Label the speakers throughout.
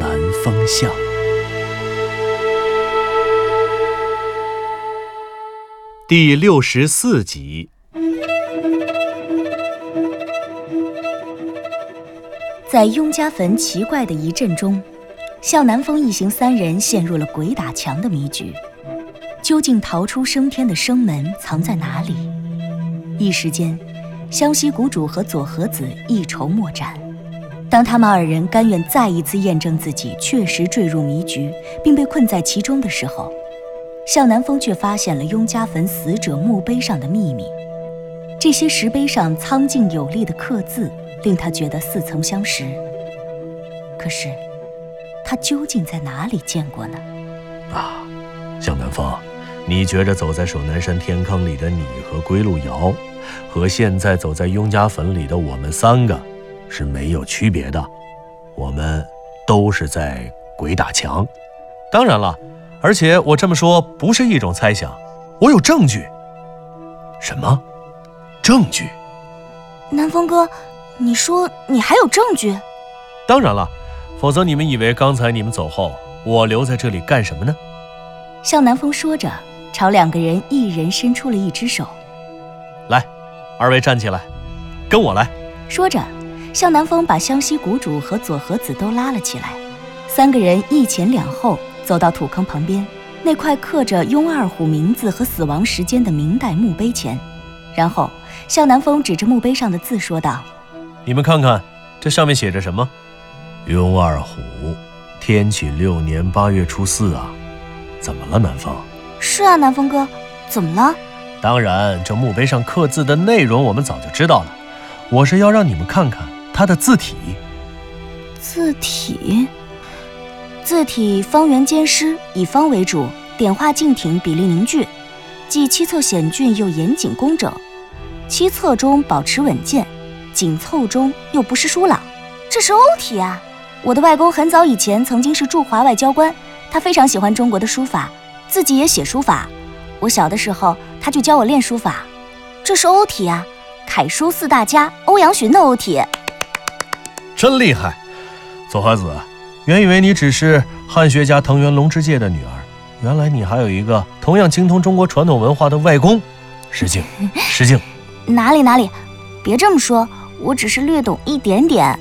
Speaker 1: 南风向》第六十四集。
Speaker 2: 在雍家坟奇怪的一阵中，向南风一行三人陷入了鬼打墙的迷局。究竟逃出升天的生门藏在哪里？一时间，湘西谷主和左和子一筹莫展。当他们二人甘愿再一次验证自己确实坠入迷局，并被困在其中的时候，向南风却发现了雍家坟死者墓碑上的秘密。这些石碑上苍劲有力的刻字，令他觉得似曾相识。可是，他究竟在哪里见过呢？
Speaker 1: 啊，向南风。你觉着走在守南山天坑里的你和归路遥，和现在走在雍家坟里的我们三个是没有区别的，我们都是在鬼打墙。当然了，而且我这么说不是一种猜想，我有证据。什么？证据？
Speaker 2: 南风哥，你说你还有证据？
Speaker 1: 当然了，否则你们以为刚才你们走后，我留在这里干什么呢？
Speaker 2: 向南风说着。朝两个人一人伸出了一只手，
Speaker 1: 来，二位站起来，跟我来。
Speaker 2: 说着，向南风把湘西谷主和左和子都拉了起来，三个人一前两后走到土坑旁边那块刻着雍二虎名字和死亡时间的明代墓碑前，然后向南风指着墓碑上的字说道：“
Speaker 1: 你们看看，这上面写着什么？雍二虎，天启六年八月初四啊，怎么了，南风？”
Speaker 2: 是啊，南风哥，怎么了？
Speaker 1: 当然，这墓碑上刻字的内容我们早就知道了。我是要让你们看看它的字体。
Speaker 2: 字体，字体方圆兼施，以方为主，点画劲挺，比例凝聚，既七侧险峻又严谨工整。七侧中保持稳健，紧凑中又不失疏朗。这是欧体啊！我的外公很早以前曾经是驻华外交官，他非常喜欢中国的书法。自己也写书法，我小的时候他就教我练书法。这是欧体啊，楷书四大家欧阳询的欧体，
Speaker 1: 真厉害。左和子，原以为你只是汉学家藤原龙之介的女儿，原来你还有一个同样精通中国传统文化的外公。失敬，失敬。
Speaker 2: 哪里哪里，别这么说，我只是略懂一点点。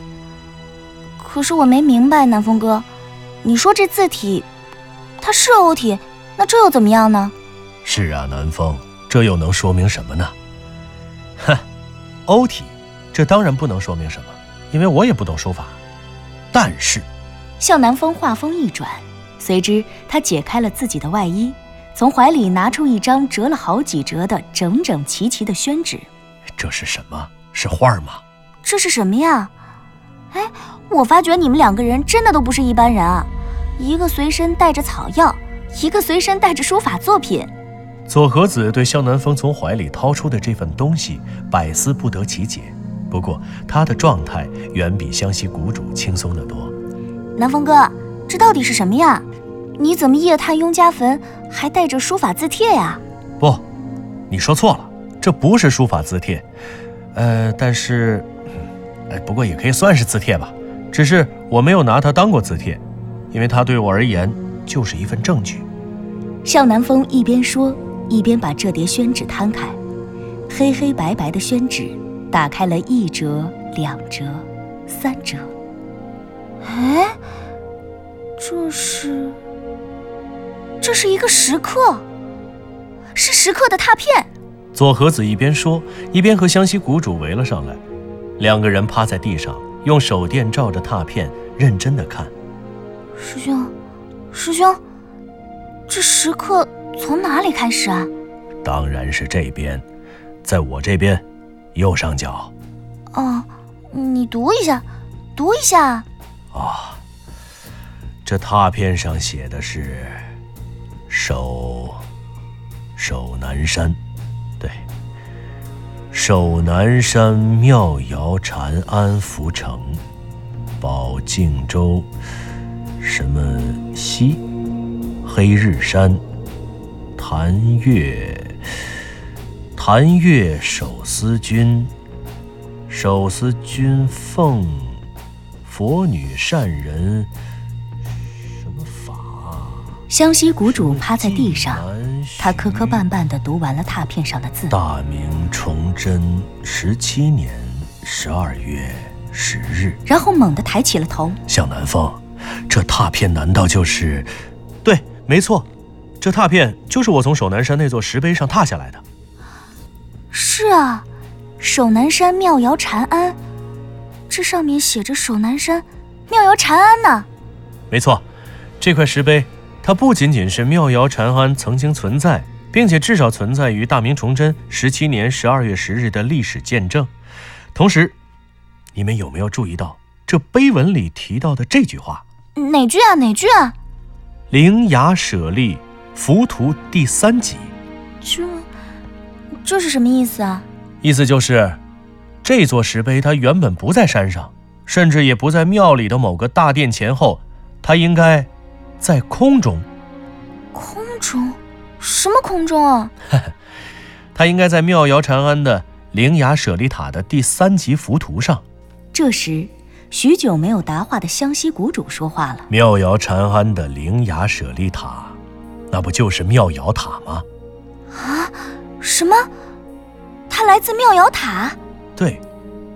Speaker 2: 可是我没明白，南风哥，你说这字体，它是欧体？那这又怎么样呢？
Speaker 1: 是啊，南风，这又能说明什么呢？哼，欧体，这当然不能说明什么，因为我也不懂书法。但是，
Speaker 2: 向南风话锋一转，随之他解开了自己的外衣，从怀里拿出一张折了好几折的整整齐齐的宣纸。
Speaker 1: 这是什么？是画吗？
Speaker 2: 这是什么呀？哎，我发觉你们两个人真的都不是一般人啊！一个随身带着草药。一个随身带着书法作品，
Speaker 1: 左和子对向南风从怀里掏出的这份东西百思不得其解。不过他的状态远比湘西谷主轻松得多。
Speaker 2: 南风哥，这到底是什么呀？你怎么夜探雍家坟还带着书法字帖呀？
Speaker 1: 不，你说错了，这不是书法字帖。呃，但是，呃，不过也可以算是字帖吧。只是我没有拿它当过字帖，因为它对我而言。就是一份证据。
Speaker 2: 向南风一边说，一边把这叠宣纸摊开，黑黑白白的宣纸打开了一折、两折、三折。哎，这是，这是一个石刻，是石刻的拓片。
Speaker 1: 左和子一边说，一边和湘西谷主围了上来，两个人趴在地上，用手电照着拓片，认真的看。
Speaker 2: 师兄。师兄，这石刻从哪里开始啊？
Speaker 1: 当然是这边，在我这边，右上角。
Speaker 2: 哦，你读一下，读一下。
Speaker 1: 啊，这拓片上写的是“守守南山”，对，“守南山妙瑶禅安福城，保靖州什么西黑日山潭月谭月手思君手思君奉佛女善人什么法。”
Speaker 2: 湘西谷主趴在地上，他磕磕绊绊地读完了拓片上的字。
Speaker 1: 大明崇祯十七年十二月十日，
Speaker 2: 然后猛地抬起了头。
Speaker 1: 向南风，这拓片难道就是？对，没错，这拓片就是我从守南山那座石碑上拓下来的。
Speaker 2: 是啊，守南山妙瑶禅庵，这上面写着守南山妙瑶禅庵呢。
Speaker 1: 没错，这块石碑。它不仅仅是妙瑶禅庵曾经存在，并且至少存在于大明崇祯十七年十二月十日的历史见证。同时，你们有没有注意到这碑文里提到的这句话？
Speaker 2: 哪句啊？哪句啊？
Speaker 1: 灵崖舍利浮屠第三集。
Speaker 2: 这，这是什么意思啊？
Speaker 1: 意思就是，这座石碑它原本不在山上，甚至也不在庙里的某个大殿前后，它应该。在空中，
Speaker 2: 空中，什么空中啊？
Speaker 1: 它应该在妙瑶禅庵的灵崖舍利塔的第三级浮屠上。
Speaker 2: 这时，许久没有答话的湘西谷主说话了：“
Speaker 1: 妙瑶禅庵的灵崖舍利塔，那不就是妙瑶塔吗？”
Speaker 2: 啊，什么？它来自妙瑶塔？
Speaker 1: 对，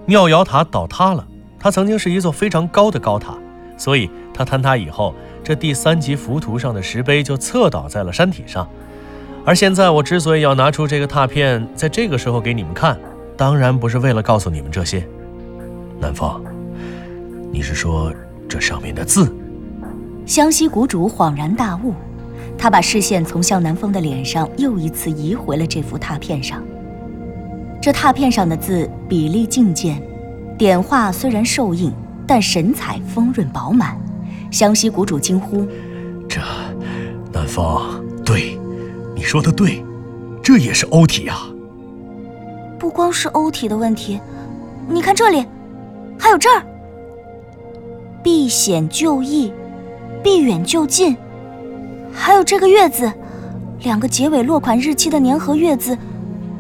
Speaker 1: 妙瑶塔倒塌了。它曾经是一座非常高的高塔，所以它坍塌以后。这第三级浮屠上的石碑就侧倒在了山体上，而现在我之所以要拿出这个拓片，在这个时候给你们看，当然不是为了告诉你们这些。南风，你是说这上面的字？
Speaker 2: 湘西谷主恍然大悟，他把视线从向南风的脸上又一次移回了这幅拓片上。这拓片上的字比例劲健，点画虽然瘦硬，但神采丰润饱满。湘西谷主惊呼：“
Speaker 1: 这，南方，对，你说的对，这也是欧体啊。
Speaker 2: 不光是欧体的问题，你看这里，还有这儿，避险就易，避远就近，还有这个月字，两个结尾落款日期的年和月字，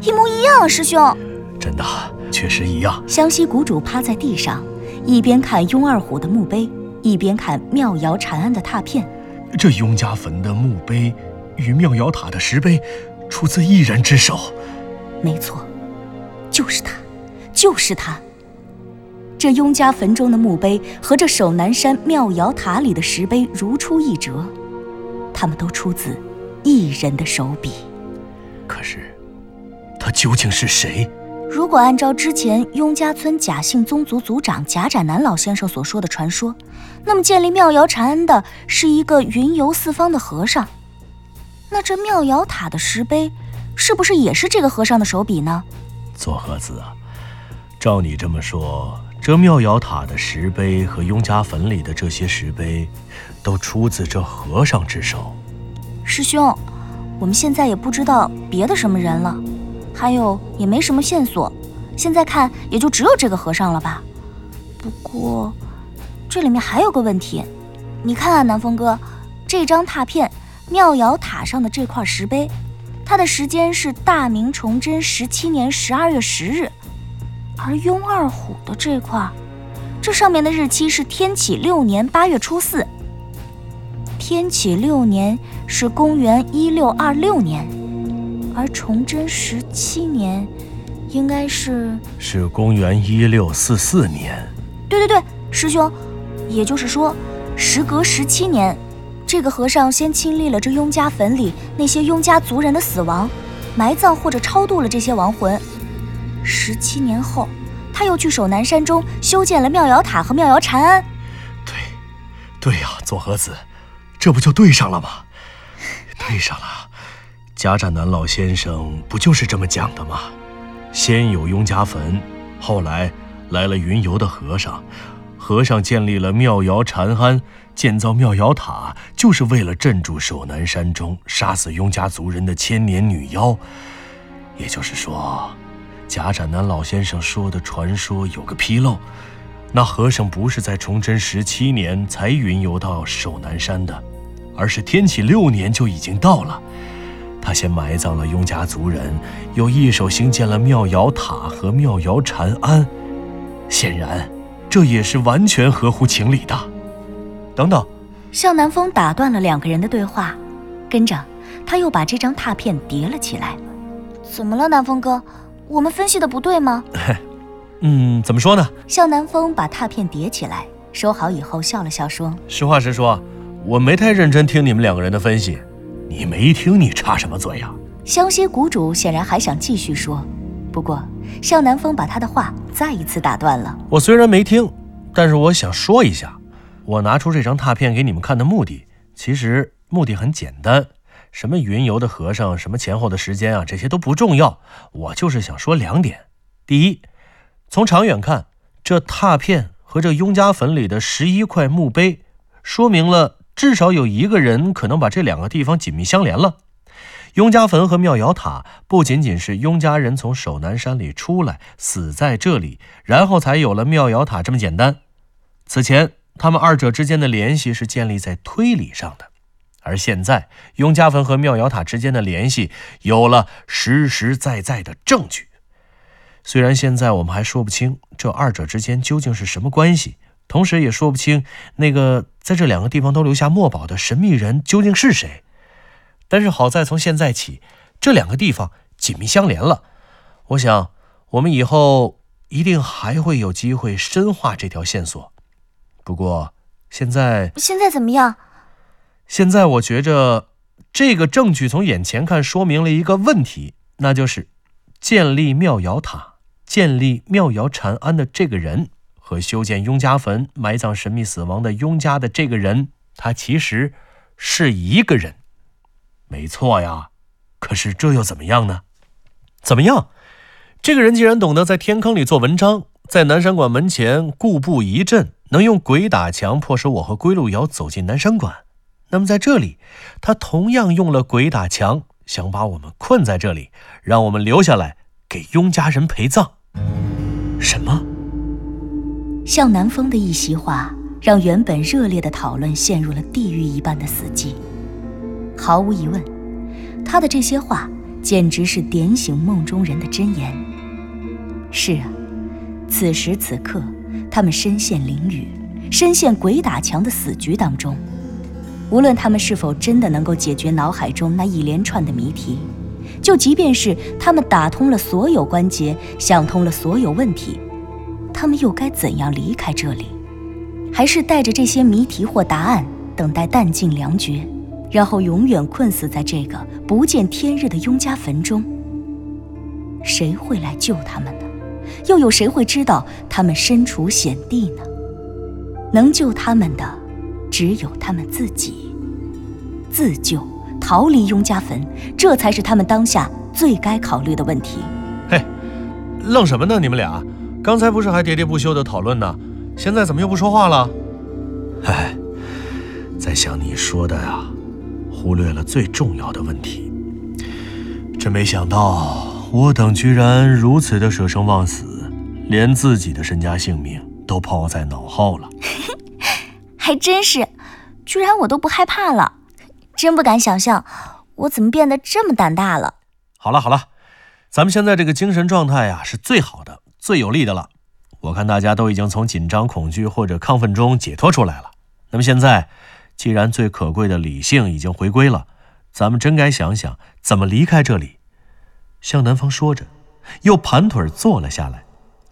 Speaker 2: 一模一样啊，师兄。
Speaker 1: 真的，确实一样。
Speaker 2: 湘西谷主趴在地上，一边看雍二虎的墓碑。一边看妙瑶禅庵的拓片，
Speaker 1: 这雍家坟的墓碑与妙瑶塔的石碑，出自一人之手。
Speaker 2: 没错，就是他，就是他。这雍家坟中的墓碑和这守南山妙瑶塔里的石碑如出一辙，他们都出自一人的手笔。
Speaker 1: 可是，他究竟是谁？
Speaker 2: 如果按照之前雍家村贾姓宗族族长贾展南老先生所说的传说，那么建立妙瑶禅庵的是一个云游四方的和尚。那这妙瑶塔的石碑，是不是也是这个和尚的手笔呢？
Speaker 1: 左和子啊，照你这么说，这妙瑶塔的石碑和雍家坟里的这些石碑，都出自这和尚之手。
Speaker 2: 师兄，我们现在也不知道别的什么人了。还有也没什么线索，现在看也就只有这个和尚了吧。不过，这里面还有个问题，你看啊，南风哥，这张拓片妙瑶塔上的这块石碑，它的时间是大明崇祯十七年十二月十日，而雍二虎的这块，这上面的日期是天启六年八月初四。天启六年是公元一六二六年。而崇祯十七年，应该是
Speaker 1: 是公元一六四四年。
Speaker 2: 对对对，师兄，也就是说，时隔十七年，这个和尚先亲历了这雍家坟里那些雍家族人的死亡，埋葬或者超度了这些亡魂。十七年后，他又去守南山中修建了妙瑶塔和妙瑶禅庵。
Speaker 1: 对，对呀，左和子，这不就对上了吗？对上了。贾展南老先生不就是这么讲的吗？先有雍家坟，后来来了云游的和尚，和尚建立了妙瑶禅庵，建造妙瑶塔，就是为了镇住守南山中杀死雍家族人的千年女妖。也就是说，贾展南老先生说的传说有个纰漏，那和尚不是在崇祯十七年才云游到首南山的，而是天启六年就已经到了。他先埋葬了雍家族人，又一手兴建了妙瑶塔和妙瑶禅庵，显然。这也是完全合乎情理的。等等，
Speaker 2: 向南风打断了两个人的对话，跟着他又把这张拓片叠了起来。怎么了，南风哥？我们分析的不对吗？
Speaker 1: 嗯，怎么说呢？
Speaker 2: 向南风把拓片叠起来，收好以后笑了笑说：“
Speaker 1: 实话实说，我没太认真听你们两个人的分析。你没听，你插什么嘴呀？”
Speaker 2: 湘西谷主显然还想继续说，不过。向南风把他的话再一次打断了。
Speaker 1: 我虽然没听，但是我想说一下，我拿出这张拓片给你们看的目的，其实目的很简单。什么云游的和尚，什么前后的时间啊，这些都不重要。我就是想说两点：第一，从长远看，这拓片和这雍家坟里的十一块墓碑，说明了至少有一个人可能把这两个地方紧密相连了。雍家坟和妙瑶塔不仅仅是雍家人从守南山里出来死在这里，然后才有了妙瑶塔这么简单。此前他们二者之间的联系是建立在推理上的，而现在雍家坟和妙瑶塔之间的联系有了实实在在的证据。虽然现在我们还说不清这二者之间究竟是什么关系，同时也说不清那个在这两个地方都留下墨宝的神秘人究竟是谁。但是好在从现在起，这两个地方紧密相连了。我想，我们以后一定还会有机会深化这条线索。不过，现在
Speaker 2: 现在怎么样？
Speaker 1: 现在我觉着，这个证据从眼前看说明了一个问题，那就是建立妙瑶塔、建立妙瑶禅庵的这个人和修建雍家坟、埋葬神秘死亡的雍家的这个人，他其实是一个人。没错呀，可是这又怎么样呢？怎么样？这个人既然懂得在天坑里做文章，在南山馆门前固步一阵，能用鬼打墙迫使我和归路遥走进南山馆，那么在这里，他同样用了鬼打墙，想把我们困在这里，让我们留下来给雍家人陪葬。什么？
Speaker 2: 向南风的一席话，让原本热烈的讨论陷入了地狱一般的死寂。毫无疑问，他的这些话简直是点醒梦中人的真言。是啊，此时此刻，他们身陷囹圄，深陷鬼打墙的死局当中。无论他们是否真的能够解决脑海中那一连串的谜题，就即便是他们打通了所有关节，想通了所有问题，他们又该怎样离开这里？还是带着这些谜题或答案，等待弹尽粮绝？然后永远困死在这个不见天日的雍家坟中。谁会来救他们呢？又有谁会知道他们身处险地呢？能救他们的，只有他们自己。自救，逃离雍家坟，这才是他们当下最该考虑的问题。
Speaker 1: 嘿，愣什么呢？你们俩，刚才不是还喋喋不休的讨论呢？现在怎么又不说话了？哎，在想你说的呀。忽略了最重要的问题，真没想到我等居然如此的舍生忘死，连自己的身家性命都抛在脑后了。
Speaker 2: 还真是，居然我都不害怕了，真不敢想象我怎么变得这么胆大了。
Speaker 1: 好了好了，咱们现在这个精神状态呀是最好的、最有利的了。我看大家都已经从紧张、恐惧或者亢奋中解脱出来了。那么现在。既然最可贵的理性已经回归了，咱们真该想想怎么离开这里。向南风说着，又盘腿坐了下来，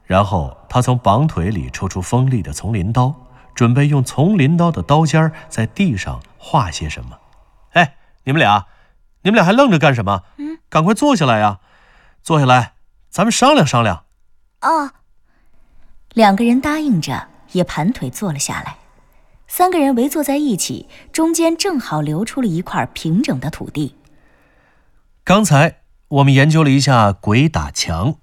Speaker 1: 然后他从绑腿里抽出锋利的丛林刀，准备用丛林刀的刀尖在地上画些什么。哎，你们俩，你们俩还愣着干什么？嗯，赶快坐下来呀！坐下来，咱们商量商量。
Speaker 2: 哦，两个人答应着，也盘腿坐了下来。三个人围坐在一起，中间正好留出了一块平整的土地。
Speaker 1: 刚才我们研究了一下鬼打墙，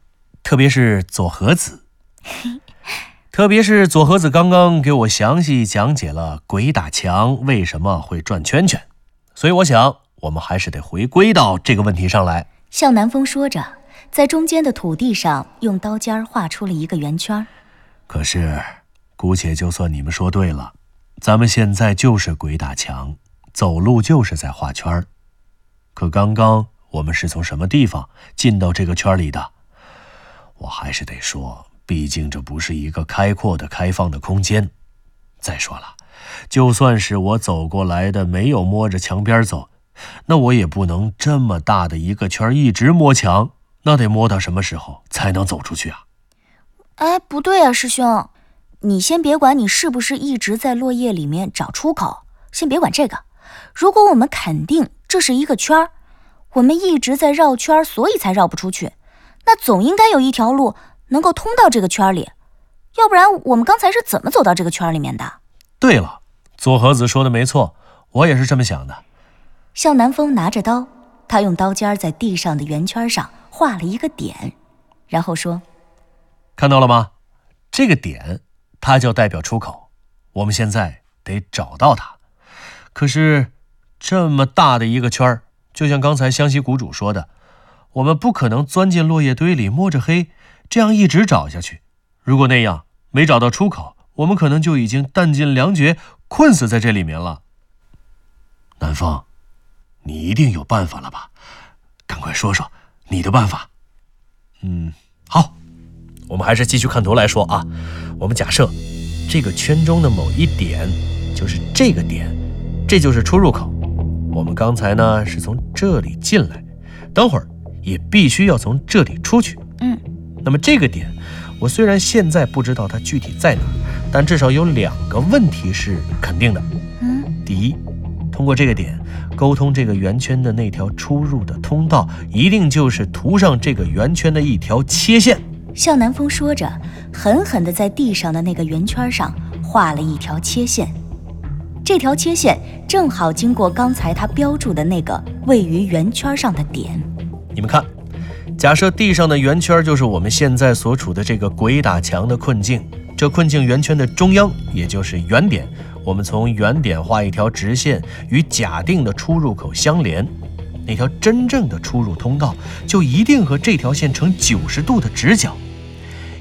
Speaker 1: 特别是左和子。特别是左和子刚刚给我详细讲解了鬼打墙为什么会转圈圈，所以我想我们还是得回归到这个问题上来。
Speaker 2: 向南风说着，在中间的土地上用刀尖画出了一个圆圈。
Speaker 1: 可是，姑且就算你们说对了，咱们现在就是鬼打墙，走路就是在画圈儿。可刚刚我们是从什么地方进到这个圈里的？我还是得说。毕竟这不是一个开阔的、开放的空间。再说了，就算是我走过来的，没有摸着墙边走，那我也不能这么大的一个圈一直摸墙，那得摸到什么时候才能走出去啊？
Speaker 2: 哎，不对啊，师兄，你先别管你是不是一直在落叶里面找出口，先别管这个。如果我们肯定这是一个圈儿，我们一直在绕圈，所以才绕不出去，那总应该有一条路。能够通到这个圈里，要不然我们刚才是怎么走到这个圈里面的？
Speaker 1: 对了，左和子说的没错，我也是这么想的。
Speaker 2: 向南风拿着刀，他用刀尖在地上的圆圈上画了一个点，然后说：“
Speaker 1: 看到了吗？这个点，它就代表出口。我们现在得找到它。可是这么大的一个圈儿，就像刚才湘西谷主说的，我们不可能钻进落叶堆里摸着黑。”这样一直找下去，如果那样没找到出口，我们可能就已经弹尽粮绝，困死在这里面了。南风，你一定有办法了吧？赶快说说你的办法。嗯，好，我们还是继续看图来说啊。我们假设这个圈中的某一点就是这个点，这就是出入口。我们刚才呢是从这里进来，等会儿也必须要从这里出去。
Speaker 2: 嗯。
Speaker 1: 那么这个点，我虽然现在不知道它具体在哪儿，但至少有两个问题是肯定的。
Speaker 2: 嗯，
Speaker 1: 第一，通过这个点沟通这个圆圈的那条出入的通道，一定就是图上这个圆圈的一条切线。
Speaker 2: 向南风说着，狠狠地在地上的那个圆圈上画了一条切线。这条切线正好经过刚才他标注的那个位于圆圈上的点。
Speaker 1: 你们看。假设地上的圆圈就是我们现在所处的这个鬼打墙的困境，这困境圆圈的中央也就是原点，我们从原点画一条直线与假定的出入口相连，那条真正的出入通道就一定和这条线成九十度的直角。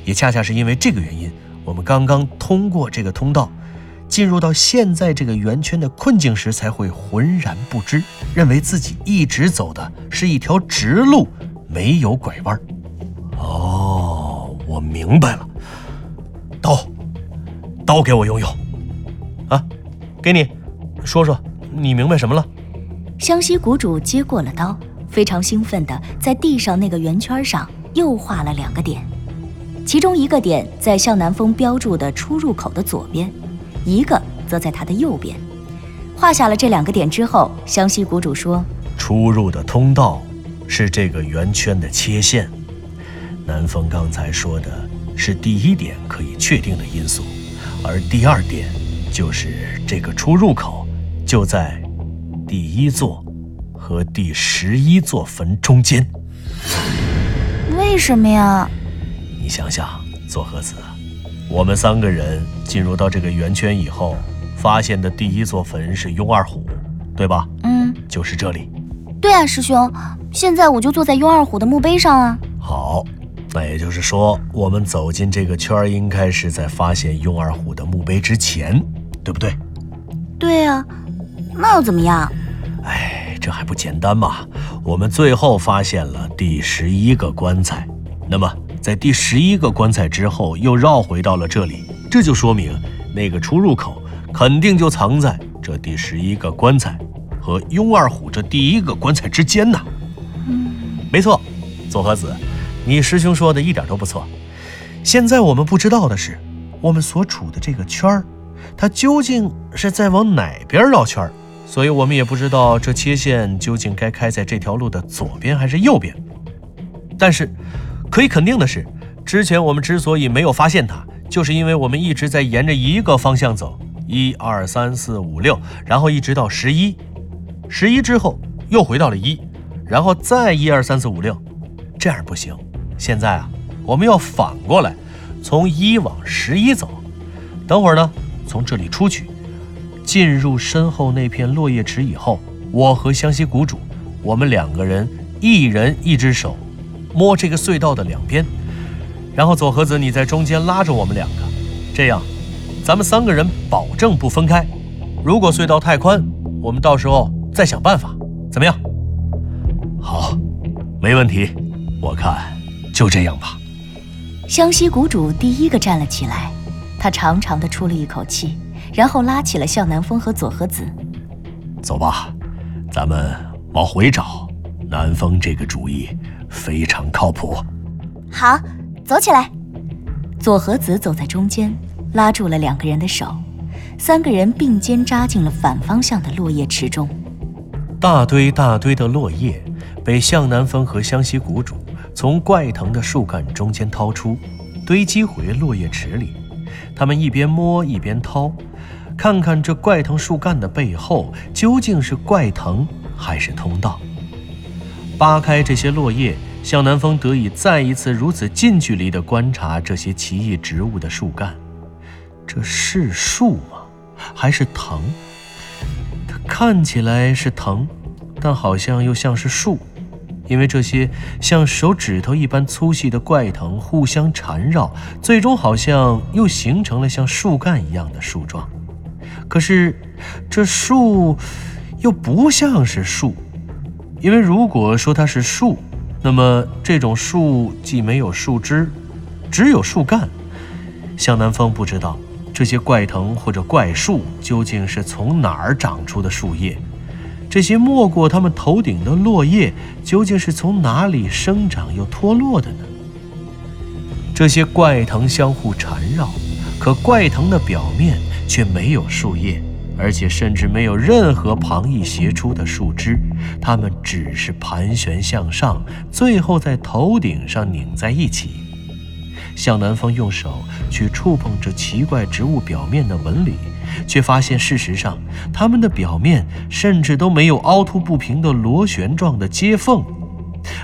Speaker 1: 也恰恰是因为这个原因，我们刚刚通过这个通道，进入到现在这个圆圈的困境时，才会浑然不知，认为自己一直走的是一条直路。没有拐弯哦，我明白了。刀，刀给我用用。啊，给你，说说你明白什么了？
Speaker 2: 湘西谷主接过了刀，非常兴奋地在地上那个圆圈上又画了两个点，其中一个点在向南风标注的出入口的左边，一个则在他的右边。画下了这两个点之后，湘西谷主说：“
Speaker 1: 出入的通道。”是这个圆圈的切线。南风刚才说的是第一点可以确定的因素，而第二点就是这个出入口就在第一座和第十一座坟中间。
Speaker 2: 为什么呀？
Speaker 1: 你想想，左和子，我们三个人进入到这个圆圈以后，发现的第一座坟是雍二虎，对吧？
Speaker 2: 嗯，
Speaker 1: 就是这里。
Speaker 2: 对啊，师兄，现在我就坐在雍二虎的墓碑上啊。
Speaker 1: 好，那也就是说，我们走进这个圈儿，应该是在发现雍二虎的墓碑之前，对不对？
Speaker 2: 对啊，那又怎么样？
Speaker 1: 哎，这还不简单吗？我们最后发现了第十一个棺材，那么在第十一个棺材之后，又绕回到了这里，这就说明那个出入口肯定就藏在这第十一个棺材。和雍二虎这第一个棺材之间呢？
Speaker 2: 嗯，
Speaker 1: 没错，左和子，你师兄说的一点都不错。现在我们不知道的是，我们所处的这个圈儿，它究竟是在往哪边绕圈儿？所以我们也不知道这切线究竟该开在这条路的左边还是右边。但是，可以肯定的是，之前我们之所以没有发现它，就是因为我们一直在沿着一个方向走，一二三四五六，然后一直到十一。十一之后又回到了一，然后再一二三四五六，这样不行。现在啊，我们要反过来，从一往十一走。等会儿呢，从这里出去，进入身后那片落叶池以后，我和湘西谷主，我们两个人一人一只手，摸这个隧道的两边，然后左和子你在中间拉着我们两个，这样，咱们三个人保证不分开。如果隧道太宽，我们到时候再想办法，怎么样？好，没问题。我看就这样吧。
Speaker 2: 湘西谷主第一个站了起来，他长长的出了一口气，然后拉起了向南风和左和子。
Speaker 1: 走吧，咱们往回找。南风这个主意非常靠谱。
Speaker 2: 好，走起来。左和子走在中间，拉住了两个人的手。三个人并肩扎进了反方向的落叶池中，
Speaker 1: 大堆大堆的落叶被向南风和湘西谷主从怪藤的树干中间掏出，堆积回落叶池里。他们一边摸一边掏，看看这怪藤树干的背后究竟是怪藤还是通道。扒开这些落叶，向南风得以再一次如此近距离地观察这些奇异植物的树干。这是树吗？还是藤，它看起来是藤，但好像又像是树，因为这些像手指头一般粗细的怪藤互相缠绕，最终好像又形成了像树干一样的树状。可是这树又不像是树，因为如果说它是树，那么这种树既没有树枝，只有树干。向南风不知道。这些怪藤或者怪树究竟是从哪儿长出的树叶？这些没过他们头顶的落叶究竟是从哪里生长又脱落的呢？这些怪藤相互缠绕，可怪藤的表面却没有树叶，而且甚至没有任何旁逸斜出的树枝，它们只是盘旋向上，最后在头顶上拧在一起。向南风用手去触碰这奇怪植物表面的纹理，却发现事实上它们的表面甚至都没有凹凸不平的螺旋状的接缝。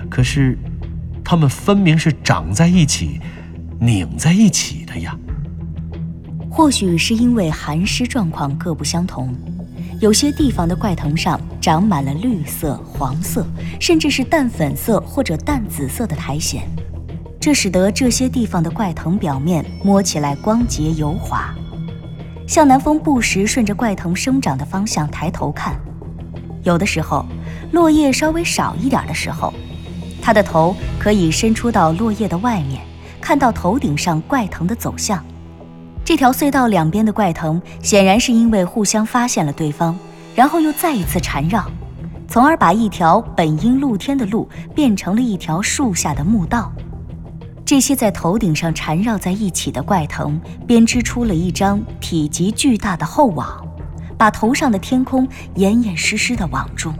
Speaker 1: 可是，它们分明是长在一起、拧在一起的呀。
Speaker 2: 或许是因为寒湿状况各不相同，有些地方的怪藤上长满了绿色、黄色，甚至是淡粉色或者淡紫色的苔藓。这使得这些地方的怪藤表面摸起来光洁油滑。向南风不时顺着怪藤生长的方向抬头看，有的时候，落叶稍微少一点的时候，他的头可以伸出到落叶的外面，看到头顶上怪藤的走向。这条隧道两边的怪藤显然是因为互相发现了对方，然后又再一次缠绕，从而把一条本应露天的路变成了一条树下的墓道。这些在头顶上缠绕在一起的怪藤编织出了一张体积巨大的厚网，把头上的天空严严实实地网住。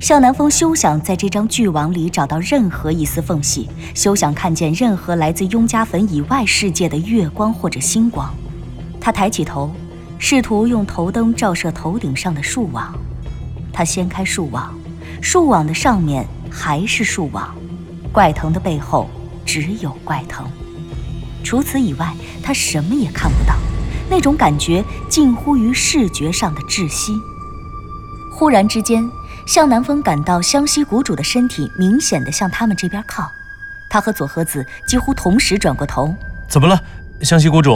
Speaker 2: 向南风休想在这张巨网里找到任何一丝缝隙，休想看见任何来自雍家坟以外世界的月光或者星光。他抬起头，试图用头灯照射头顶上的树网。他掀开树网，树网的上面还是树网，怪藤的背后。只有怪藤，除此以外，他什么也看不到。那种感觉近乎于视觉上的窒息。忽然之间，向南风感到湘西谷主的身体明显的向他们这边靠。他和左和子几乎同时转过头。
Speaker 1: 怎么了，湘西谷主？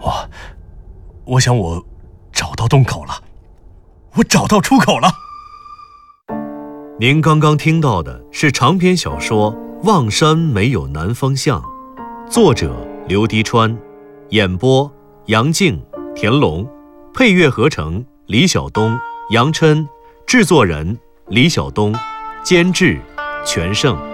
Speaker 1: 我，我想我找到洞口了，我找到出口了。您刚刚听到的是长篇小说。望山没有南方向，作者刘迪川，演播杨静、田龙，配乐合成李晓东、杨琛，制作人李晓东，监制全胜。